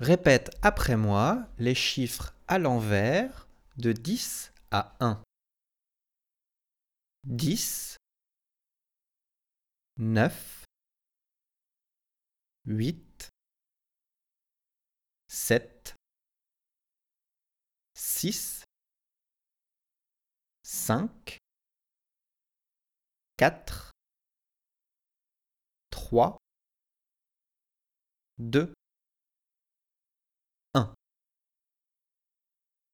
Répète après moi les chiffres à l'envers de 10 à 1. 10, 9, 8, 7, 6, 5, 4, 3, 2,